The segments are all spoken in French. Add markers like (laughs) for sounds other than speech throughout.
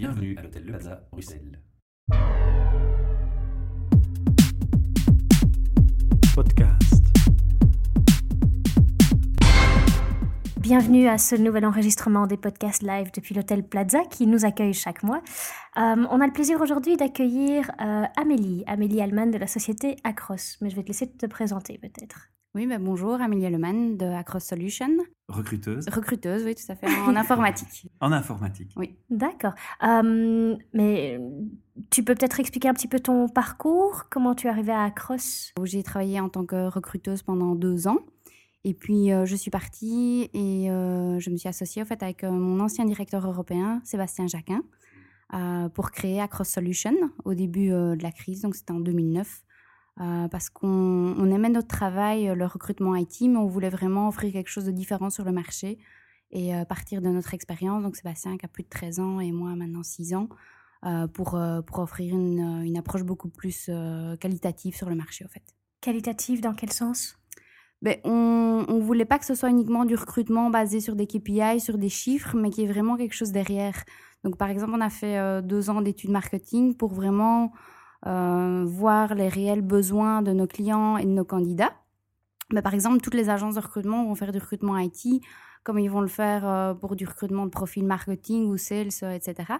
Bienvenue à l'hôtel Le Plaza, Bruxelles. Podcast. Bienvenue à ce nouvel enregistrement des podcasts live depuis l'hôtel Plaza qui nous accueille chaque mois. Euh, on a le plaisir aujourd'hui d'accueillir euh, Amélie, Amélie Allman de la société Acros. Mais je vais te laisser te présenter peut-être. Oui, bah bonjour, Amélie Leman de Across Solution. Recruteuse Recruteuse, oui, tout à fait, en (laughs) informatique. En informatique. Oui. D'accord. Euh, mais tu peux peut-être expliquer un petit peu ton parcours Comment tu es arrivée à Acros J'ai travaillé en tant que recruteuse pendant deux ans. Et puis, euh, je suis partie et euh, je me suis associée au fait, avec euh, mon ancien directeur européen, Sébastien Jacquin, euh, pour créer Across Solution au début euh, de la crise, donc c'était en 2009. Euh, parce qu'on on aimait notre travail, euh, le recrutement IT, mais on voulait vraiment offrir quelque chose de différent sur le marché et euh, partir de notre expérience. Donc, Sébastien qui a plus de 13 ans et moi maintenant 6 ans, euh, pour, pour offrir une, une approche beaucoup plus qualitative sur le marché, au fait. Qualitative dans quel sens? Ben, on ne voulait pas que ce soit uniquement du recrutement basé sur des KPI, sur des chiffres, mais qu'il y ait vraiment quelque chose derrière. Donc, par exemple, on a fait deux ans d'études marketing pour vraiment voir les réels besoins de nos clients et de nos candidats. Mais par exemple, toutes les agences de recrutement vont faire du recrutement IT, comme ils vont le faire euh, pour du recrutement de profil marketing ou sales, euh, etc.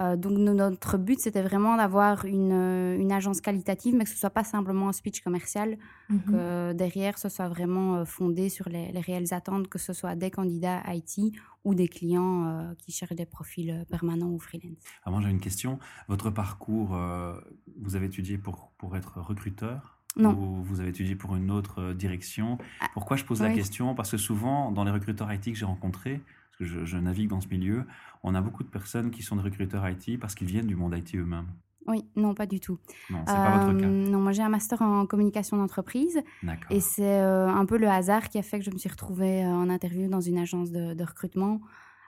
Euh, donc no- notre but, c'était vraiment d'avoir une, euh, une agence qualitative, mais que ce soit pas simplement un speech commercial, Mhm. que derrière, ce soit vraiment euh, fondé sur les, les réelles attentes, que ce soit des candidats IT ou des clients euh, qui cherchent des profils euh, permanents ou freelance. Moi j'ai une question. Votre parcours, euh, vous avez étudié pour, pour être recruteur? Non. Ou vous avez étudié pour une autre euh, direction Ah, Pourquoi je pose la question? Parce que souvent, dans les recruteurs IT que j'ai rencontrés, parce que je, je navigue dans ce milieu, on a beaucoup de personnes qui sont des recruteurs IT parce qu'ils viennent du monde IT eux-mêmes. Oui, non, pas du tout. Non, c'est pas votre Euh, cas. Non, moi j'ai un master en communication d'entreprise D'accord. et c'est euh, un peu le hasard qui a fait que je me suis retrouvée euh, en interview dans une agence de, de recrutement.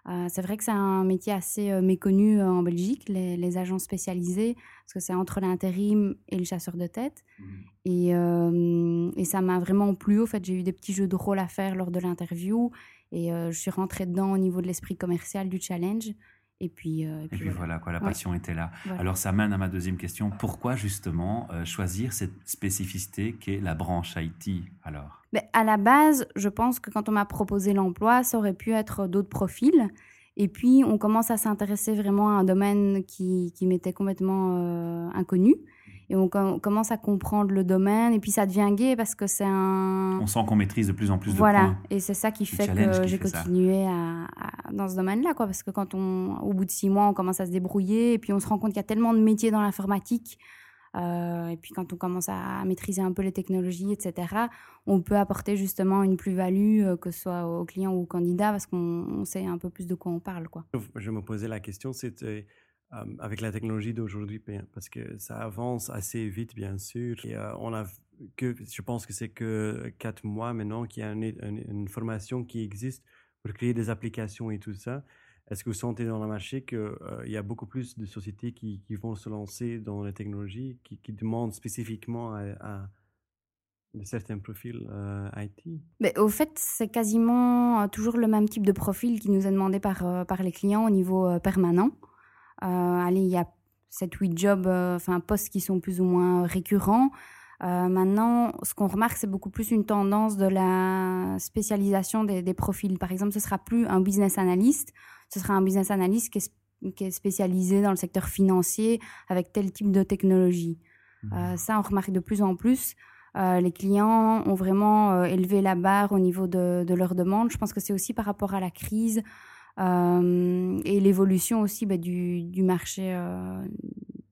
Euh, c'est vrai que c'est un métier assez euh, méconnu euh, en Belgique, les, les agences spécialisées, parce que c'est entre l'intérim et le chasseur de tête. Mhm. Et, et ça m'a vraiment plu. Au fait, j'ai eu des petits jeux de rôle à faire lors de l'interview. Et je suis rentrée dedans au niveau de l'esprit commercial du challenge. Et puis, Et voilà, quoi, la Ouais. passion était là. Voilà. Alors ça mène à ma deuxième question. Pourquoi justement choisir cette spécificité qu'est la branche IT alors? Mais à la base, je pense que quand on m'a proposé l'emploi, ça aurait pu être d'autres profils. Et puis, on commence à s'intéresser vraiment à un domaine qui, qui m'était complètement euh, inconnu. Et on, com- commence à comprendre le domaine. Et puis, ça devient gai parce que c'est un... On sent qu'on maîtrise de plus en plus voilà. de points. Et c'est ça qui fait que j'ai continué à, à- dans ce domaine-là. quoi. Parce que quand on, au bout de six mois, on commence à se débrouiller. Et puis, on se rend compte qu'il y a tellement de métiers dans l'informatique. Euh, et puis, quand on commence à maîtriser un peu les technologies, etc., on peut apporter justement une plus-value, euh, que ce soit aux clients ou aux candidats, parce qu'on on sait un peu plus de quoi on parle. Quoi. Je me posais la question, c'était euh, avec la technologie d'aujourd'hui, parce que ça avance assez vite, bien sûr. Et on a que, je pense que c'est que quatre mois maintenant qu'il y a une formation qui existe pour créer des applications et tout ça. Est-ce que vous sentez dans le marché qu'il y a beaucoup plus de sociétés qui, vont se lancer dans les technologies, qui, demandent spécifiquement à, certains profils euh, IT Mais au fait, c'est quasiment euh, toujours le même type de profil qui nous est demandé par, euh, par les clients au niveau euh, permanent. Euh, allez, il y a 7-8 jobs, euh, enfin postes qui sont plus ou moins récurrents. Euh, maintenant, ce qu'on remarque, c'est beaucoup plus une tendance de la spécialisation des, des profils. Par exemple, ce sera plus un business analyst, ce sera un business analyst qui est, sp- qui est spécialisé dans le secteur financier avec tel type de technologie. Mhm. Euh, ça, on remarque de plus en plus. Euh, les clients ont vraiment euh, élevé la barre au niveau de, de leurs demandes. Je pense que c'est aussi par rapport à la crise et l'évolution aussi bah, du, du marché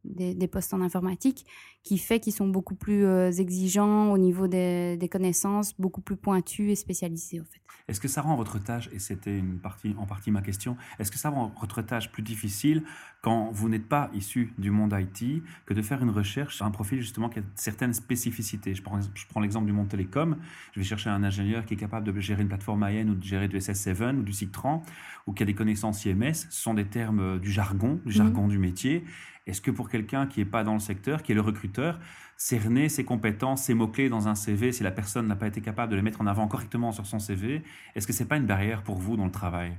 des, des postes en informatique qui fait qu'ils sont beaucoup plus euh, exigeants au niveau des, des connaissances, beaucoup plus pointus et spécialisés, en fait. Est-ce que ça rend votre tâche, et c'était une partie, en partie ma question, est-ce que ça rend votre tâche plus difficile quand vous n'êtes pas issu du monde IT que de faire une recherche sur un profil justement qui a certaines spécificités? Je prends, je prends l'exemple du monde télécom. Je vais chercher un ingénieur qui est capable de gérer une plateforme AN ou de gérer du SS7 ou du Citran ou qui a des connaissances IMS. Ce sont des termes euh, du jargon, du jargon du métier. Est-ce que pour quelqu'un qui n'est pas dans le secteur, qui est le recruteur, cerner ses compétences, ses mots-clés dans un CV si la personne n'a pas été capable de les mettre en avant correctement sur son CV Est-ce que ce n'est pas une barrière pour vous dans le travail?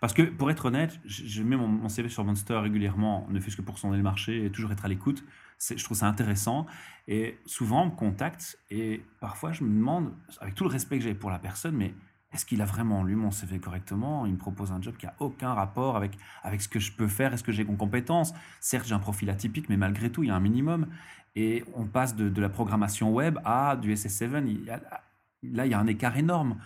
Parce que, pour être honnête, je mets mon, CV sur Monster régulièrement, ne fût-ce que pour sonder le marché et toujours être à l'écoute. Je trouve ça intéressant. Et souvent, on me contacte et parfois, je me demande, avec tout le respect que j'ai pour la personne, mais est-ce qu'il a vraiment lu mon CV correctement? Il me propose un job qui a aucun rapport avec, avec ce que je peux faire, est-ce que j'ai une compétence Certes, j'ai un profil atypique, mais malgré tout, il y a un minimum. Et on passe de, de la programmation web à du SS7. là, il y a un écart énorme.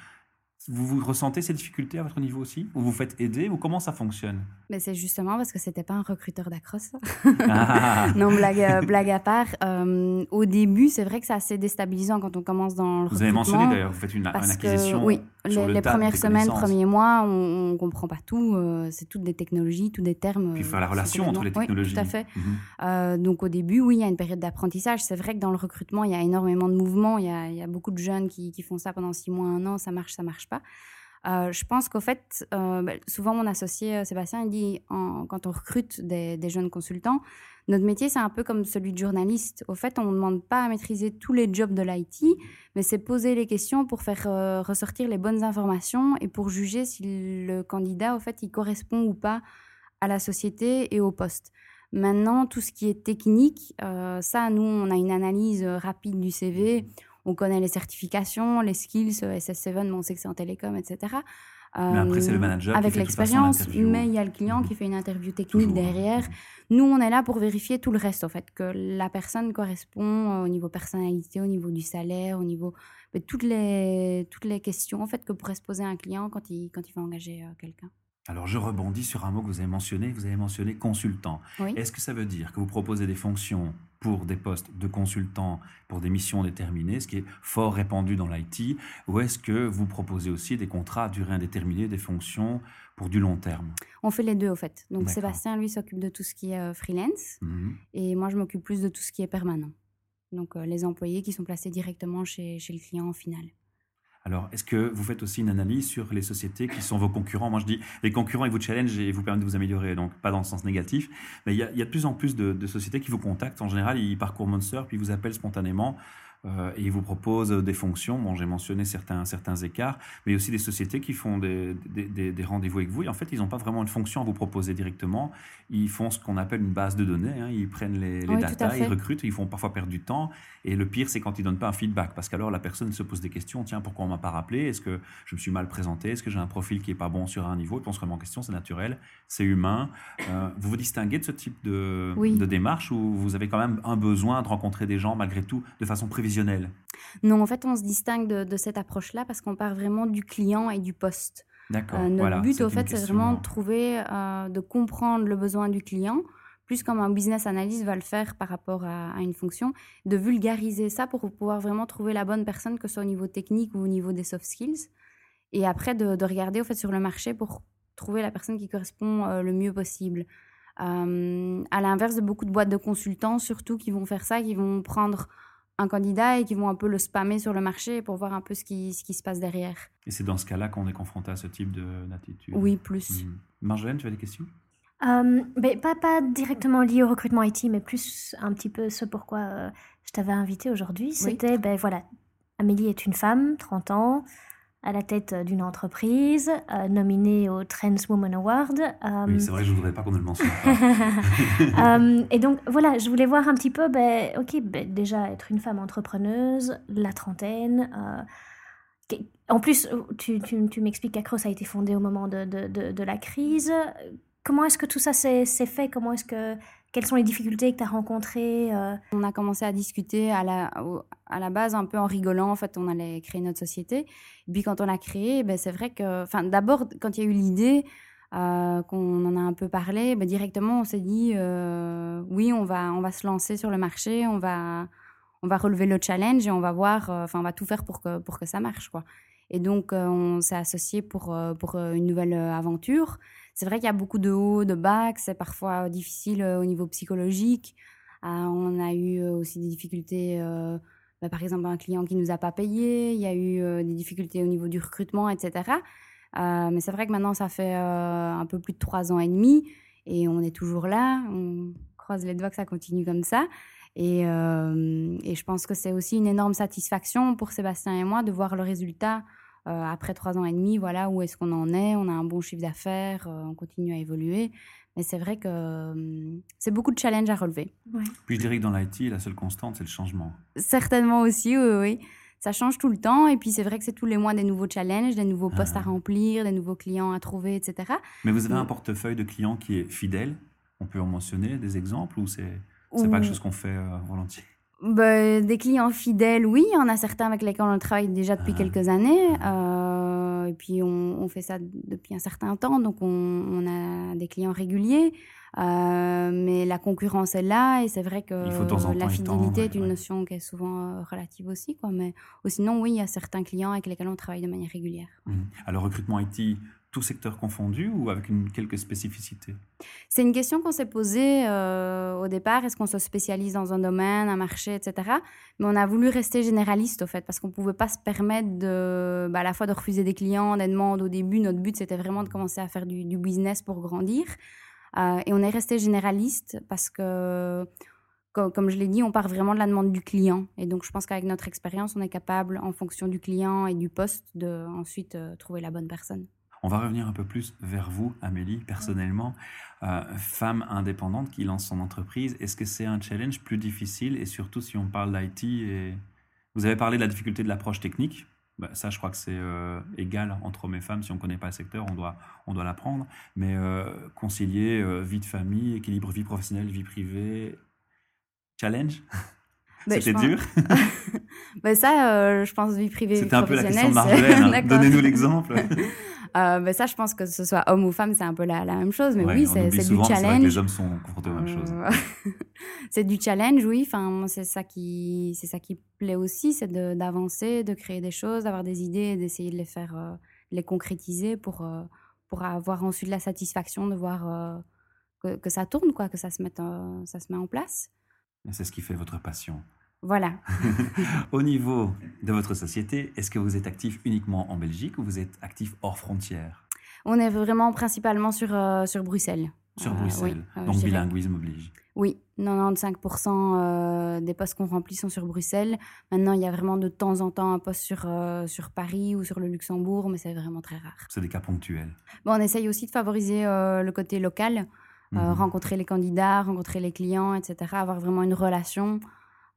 Vous, vous ressentez ces difficultés à votre niveau aussi? Ou vous faites aider? Ou comment ça fonctionne? Mais c'est justement parce que c'était pas un recruteur d'across. Ah. (laughs) non, blague, euh, blague à part. Euh, au début, c'est vrai que c'est assez déstabilisant quand on commence dans le Vous avez mentionné d'ailleurs, vous faites une, acquisition. oui, les, premières semaines, premiers mois, on, ne comprend pas tout. Euh, c'est toutes des technologies, tous des termes. Puis faire la relation entre les technologies. Oui, tout à fait. Mhm. donc au début, oui, il y a une période d'apprentissage. C'est vrai que dans le recrutement, il y a énormément de mouvements. Il y a, il y a beaucoup de jeunes qui, qui, font ça pendant six mois, un an. Ça marche, ça marche Euh, je pense qu'au fait, euh, bah, souvent mon associé euh, Sébastien il dit quand on recrute des, jeunes consultants, notre métier c'est un peu comme celui de journaliste. Au fait, on ne demande pas à maîtriser tous les jobs de l'IT, mais c'est poser les questions pour faire ressortir les bonnes informations et pour juger si le candidat, au fait, il correspond ou pas à la société et au poste. Maintenant, tout ce qui est technique, ça, nous, on a une analyse rapide du CV on connaît les certifications, les skills, euh, SS7, on sait que c'est en télécom, etc. Mais après, c'est le euh, manager avec l'expérience, mais il y a le client qui fait une interview technique derrière. Nous, on est là pour vérifier tout le reste, en fait, que la personne correspond euh, au niveau personnalité, au niveau du salaire, au niveau de toutes les toutes les questions en fait que pourrait se poser un client quand il quand il va engager quelqu'un. Alors je rebondis sur un mot que vous avez mentionné, vous avez mentionné consultant. Est-ce que ça veut dire que vous proposez des fonctions pour des postes de consultant pour des missions déterminées, ce qui est fort répandu dans l'IT, ou est-ce que vous proposez aussi des contrats à durée indéterminée, des fonctions pour du long terme? On fait les deux au fait. Donc Sébastien, lui, s'occupe de tout ce qui est euh, freelance, mmh et moi, je m'occupe plus de tout ce qui est permanent. Donc euh, les employés qui sont placés directement chez, chez le client au final. Alors, est-ce que vous faites aussi une analyse sur les sociétés qui sont vos concurrents? Moi, je dis, les concurrents, ils vous challenge et vous permettent de vous améliorer, donc pas dans le sens négatif. Mais il y a, de plus en plus de, de, sociétés qui vous contactent. En général, ils parcourent Monster, puis ils vous appellent spontanément euh, et ils vous proposent des fonctions. Bon, j'ai mentionné certains, certains écarts, mais il y a aussi des sociétés qui font des, des, des rendez-vous avec vous. Et en fait, ils n'ont pas vraiment une fonction à vous proposer directement. Ils font ce qu'on appelle une base de données. Hein. Ils prennent les, les data, ils recrutent, ils font parfois perdre du temps. Et le pire, c'est quand ils ne donnent pas un feedback, parce qu'alors la personne se pose des questions. Tiens, pourquoi on m'a pas rappelé? Est-ce que je me suis mal présenté? Est-ce que j'ai un profil qui est pas bon sur un niveau? Ils se vraiment en question. C'est naturel, c'est humain. Euh, vous vous distinguez de ce type de, de démarche ou vous avez quand même un besoin de rencontrer des gens malgré tout de façon non, en fait, on se distingue de, cette approche-là parce qu'on part vraiment du client et du poste. D'accord. Euh, notre but, au fait, c'est vraiment de trouver, euh, de comprendre le besoin du client, plus comme un business analyst va le faire par rapport à, une fonction, de vulgariser ça pour pouvoir vraiment trouver la bonne personne, que ce soit au niveau technique ou au niveau des soft skills. Et après, de, regarder, au fait, sur le marché pour trouver la personne qui correspond euh, le mieux possible. à l'inverse de beaucoup de boîtes de consultants, surtout, qui vont faire ça, qui vont prendre un candidat et qui vont un peu le spammer sur le marché pour voir un peu ce qui, ce qui se passe derrière. Et c'est dans ce cas-là qu'on est confronté à ce type d'attitude Oui, plus. Mmh. Marjolaine, tu as des questions? Euh, ben, pas, pas directement lié au recrutement IT, mais plus un petit peu ce pourquoi euh, je t'avais invité aujourd'hui. C'était, ben voilà, Amélie est une femme, 30 ans, à la tête d'une entreprise, euh, nominée au Trends Woman Award. Euh, oui, c'est vrai, je ne voudrais pas qu'on ne le mentionne (laughs) euh, et donc, voilà, je voulais voir un petit peu, ben, ok, ben, déjà être une femme entrepreneuse, la trentaine. en plus, tu, tu, tu m'expliques qu'Acros a été fondé au moment de, de, de, de la crise. Comment est-ce que tout ça s'est fait? Comment est-ce que quelles sont les difficultés que tu as rencontrées euh? On a commencé à discuter à la, à la base un peu en rigolant. En fait, on allait créer notre société. Et puis quand on l'a créée, ben, c'est vrai que, enfin, d'abord, quand il y a eu l'idée, euh, qu'on en a un peu parlé, ben, directement, on s'est dit, euh, oui, on va, on va se lancer sur le marché, on va, on va relever le challenge et on va voir, enfin, on va tout faire pour que, pour que ça marche, quoi. Et donc, on s'est associé pour, pour une nouvelle aventure. C'est vrai qu'il y a beaucoup de hauts, de bas, que c'est parfois difficile euh, au niveau psychologique. Euh, on a eu euh, aussi des difficultés, bah, par exemple un client qui nous a pas payé, il y a eu des difficultés au niveau du recrutement, etc. mais c'est vrai que maintenant ça fait un peu plus de trois ans et demi et on est toujours là, on croise les doigts que ça continue comme ça. Et je pense que c'est aussi une énorme satisfaction pour Sébastien et moi de voir le résultat euh, après trois ans et demi. Voilà où est-ce qu'on en est? On a un bon chiffre d'affaires, euh, on continue à évoluer. Mais c'est vrai que c'est beaucoup de challenges à relever. Puis je dirais que dans l'IT, la seule constante, c'est le changement. Certainement aussi, oui, oui. Ça change tout le temps. Et puis c'est vrai que c'est tous les mois des nouveaux challenges, des nouveaux postes à ah. remplir, des nouveaux clients à trouver, etc. Mais vous avez un portefeuille de clients qui est fidèle? On peut en mentionner des exemples ou c'est c'est pas quelque chose qu'on fait euh, volontiers? Bah, Des clients fidèles, oui. Il y en a certains avec lesquels on travaille déjà depuis ah. quelques années. Euh, et puis, on, fait ça depuis un certain temps. Donc, on, a des clients réguliers. Euh, mais la concurrence est là. Et c'est vrai que la fidélité est une notion qui est souvent relative aussi. Quoi. Mais sinon, oui, il y a certains clients avec lesquels on travaille de manière régulière. Mmh. Alors, recrutement IT, tout secteur confondu ou avec quelques spécificités? C'est une question qu'on s'est posée euh, au départ. Est-ce qu'on se spécialise dans un domaine, un marché, etc. Mais on a voulu rester généraliste, au fait, parce qu'on ne pouvait pas se permettre bah, à la fois de refuser des clients, des demandes au début. Notre but, c'était vraiment de commencer à faire du, business pour grandir. Euh, et on est resté généraliste parce que, comme je l'ai dit, on part vraiment de la demande du client. Et donc, je pense qu'avec notre expérience, on est capable, en fonction du client et du poste, de ensuite euh, trouver la bonne personne. On va revenir un peu plus vers vous, Amélie, personnellement. Euh, femme indépendante qui lance son entreprise, est-ce que c'est un challenge plus difficile? Et surtout si on parle d'IT et... Vous avez parlé de la difficulté de l'approche technique. Bah, ça, je crois que c'est euh, égal entre hommes et femmes. Si on ne connaît pas le secteur, on doit, on doit l'apprendre. Mais euh, concilier vie de famille, équilibre vie professionnelle, vie privée, challenge? (laughs) C'était dur? ben (laughs) Ça, je pense, vie privée, C'était un peu la question de Marjolaine. Hein. (laughs) Donnez-nous l'exemple. Euh, ben ça, je pense que ce soit homme ou femme, c'est un peu la, la même chose. Mais oui, c'est du challenge. les hommes sont confrontés aux mêmes choses. Euh, (laughs) c'est du challenge, oui. Enfin, c'est ça qui, c'est ça qui plaît aussi, c'est d'avancer, de, créer des choses, d'avoir des idées, d'essayer de les faire, euh, les concrétiser pour pour avoir ensuite la satisfaction de voir que, que, ça tourne, quoi, que ça se mette, ça se met en place. C'est ce qui fait votre passion. Voilà. (laughs) Au niveau de votre société, est-ce que vous êtes actif uniquement en Belgique ou vous êtes actif hors frontières? On est vraiment principalement sur, euh, sur Bruxelles. Sur euh, Bruxelles, euh, donc bilinguisme oblige. Oui, 95% des postes qu'on remplit sont sur Bruxelles. Maintenant, il y a vraiment de temps en temps un poste sur, sur Paris ou sur le Luxembourg, mais c'est vraiment très rare. C'est des cas ponctuels. Bon, on essaye aussi de favoriser le côté local, mhm. rencontrer les candidats, rencontrer les clients, etc., avoir vraiment une relation.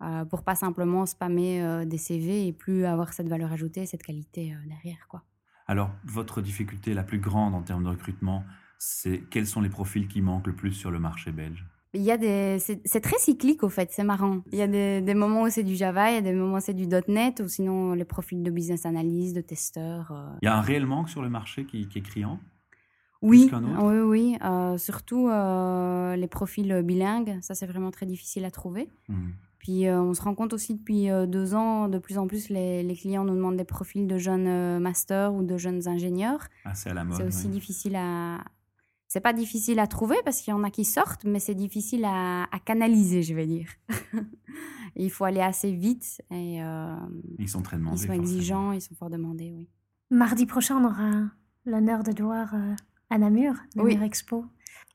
Euh, pour pas simplement spammer euh, des CV et plus avoir cette valeur ajoutée, cette qualité euh, derrière. Quoi. Alors, votre difficulté la plus grande en termes de recrutement, c'est quels sont les profils qui manquent le plus sur le marché belge? Il y a des, c'est très cyclique au fait, c'est marrant. Il y a des, des moments où c'est du Java, il y a des moments où c'est du .NET ou sinon les profils de business analyst, de testeurs. Il y a un réel manque sur le marché qui, est criant? Oui, oui, oui. surtout les profils bilingues, ça c'est vraiment très difficile à trouver. Mmh. Puis euh, on se rend compte aussi depuis euh, deux ans, de plus en plus, les, les, clients nous demandent des profils de jeunes euh, masters ou de jeunes ingénieurs. Ah, c'est à la mode. C'est aussi difficile à. C'est pas difficile à trouver parce qu'il y en a qui sortent, mais c'est difficile à, à, canaliser, je vais dire. (laughs) il faut aller assez vite et. ils sont très demandés. Ils sont exigeants, ils sont fort demandés, oui. Mardi prochain, on aura l'honneur de voir à Namur, Namur oui. Expo.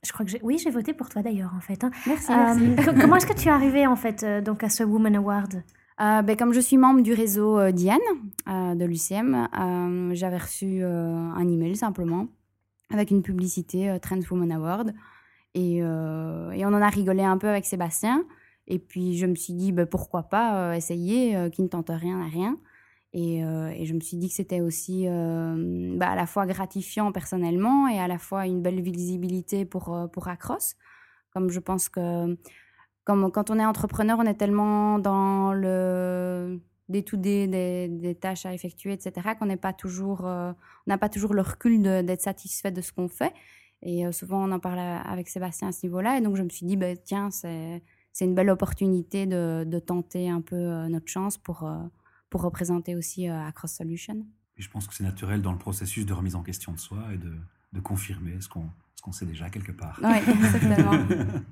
Je crois que j'ai... Oui, j'ai voté pour toi d'ailleurs, en fait. Hein. Merci, euh, comment est-ce que tu es arrivée, en fait, euh, donc à ce Woman Award? Euh, ben, comme je suis membre du réseau Diane de l'UCM, j'avais reçu un email simplement avec une publicité Trends Woman Award. Et, et, on en a rigolé un peu avec Sébastien. Et puis je me suis dit, ben, pourquoi pas essayer, qui ne tente rien à rien. Euh, et, je me suis dit que c'était aussi euh, bah, à la fois gratifiant personnellement et à la fois une belle visibilité pour, euh, pour Acros. Comme je pense que comme, quand on est entrepreneur, on est tellement dans le des tout des, des, tâches à effectuer, etc., qu'on n'est pas n'a pas toujours le recul d'être satisfait de ce qu'on fait. Et souvent, on en parle avec Sébastien à ce niveau-là. Et donc, je me suis dit, bah, tiens, c'est une belle opportunité de, de, tenter un peu notre chance pour pour représenter aussi euh, Across Solution. Et je pense que c'est naturel dans le processus de remise en question de soi et de, de confirmer ce qu'on ce qu'on sait déjà quelque part. Oui, exactement. (laughs)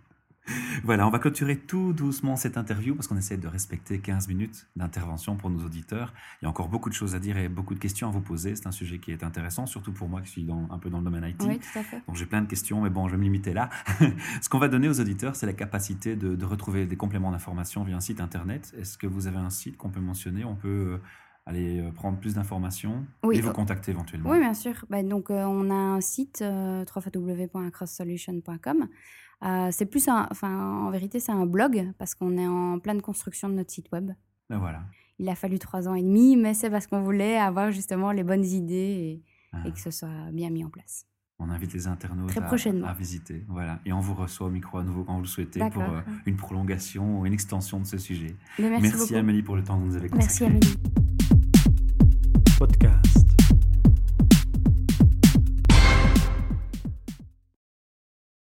(laughs) Voilà, on va clôturer tout doucement cette interview parce qu'on essaie de respecter 15 minutes d'intervention pour nos auditeurs. Il y a encore beaucoup de choses à dire et beaucoup de questions à vous poser. C'est un sujet qui est intéressant, surtout pour moi qui suis dans, un peu dans le domaine IT. Oui, tout à fait. Donc j'ai plein de questions, mais bon, je vais me limiter là. (laughs) Ce qu'on va donner aux auditeurs, c'est la capacité de, de retrouver des compléments d'information via un site internet. Est-ce que vous avez un site qu'on peut mentionner? On peut euh, aller euh, prendre plus d'informations Oui, et vous euh, contacter éventuellement. Oui, bien sûr. Bah, donc, euh, on a un site, euh, www.crosssolution.com. Euh, c'est plus un, enfin, en vérité, c'est un blog parce qu'on est en pleine construction de notre site web. Ben voilà. Il a fallu trois ans et demi, mais c'est parce qu'on voulait avoir justement les bonnes idées et, Ah. et que ce soit bien mis en place. On invite les internautes Très à- prochainement. À, visiter. Voilà. Et on vous reçoit au micro à nouveau quand vous le souhaitez pour euh, une prolongation ou une extension de ce sujet. Mais merci, Merci. Amélie pour le temps que vous nous avez consacré. Merci Amélie.